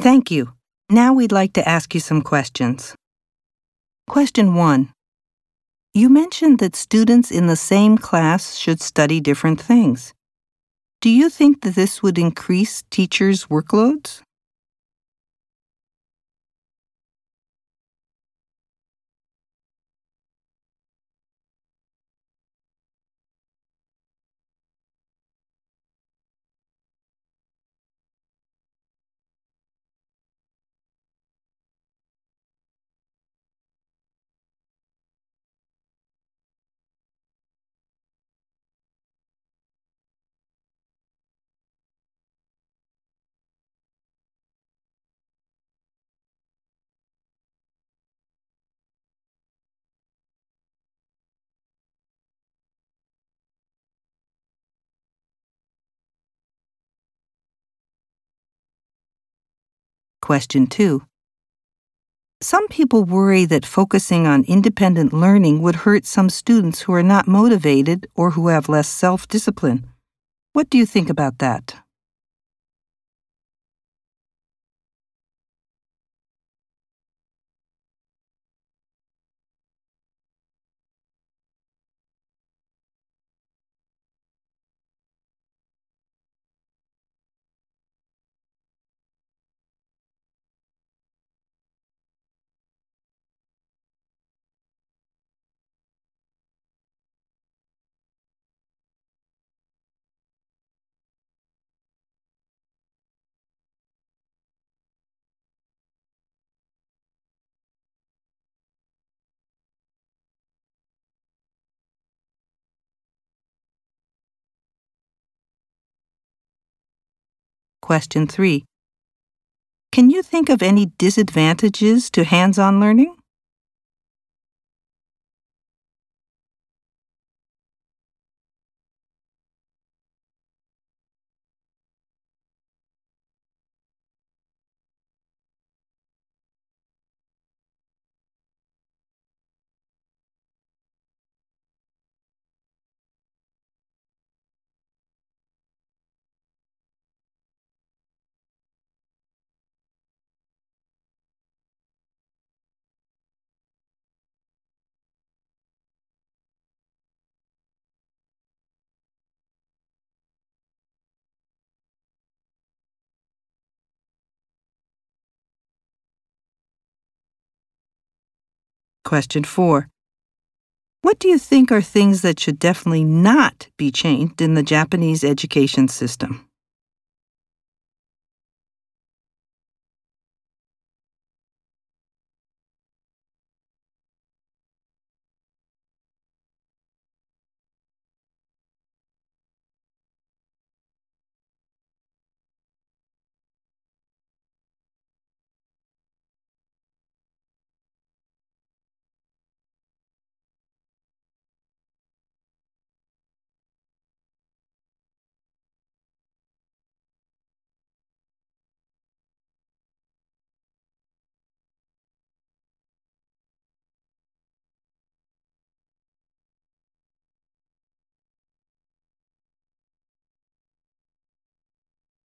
Thank you. Now we'd like to ask you some questions. Question 1. You mentioned that students in the same class should study different things. Do you think that this would increase teachers' workloads? Question 2. Some people worry that focusing on independent learning would hurt some students who are not motivated or who have less self discipline. What do you think about that? Question 3. Can you think of any disadvantages to hands on learning? Question 4. What do you think are things that should definitely not be changed in the Japanese education system?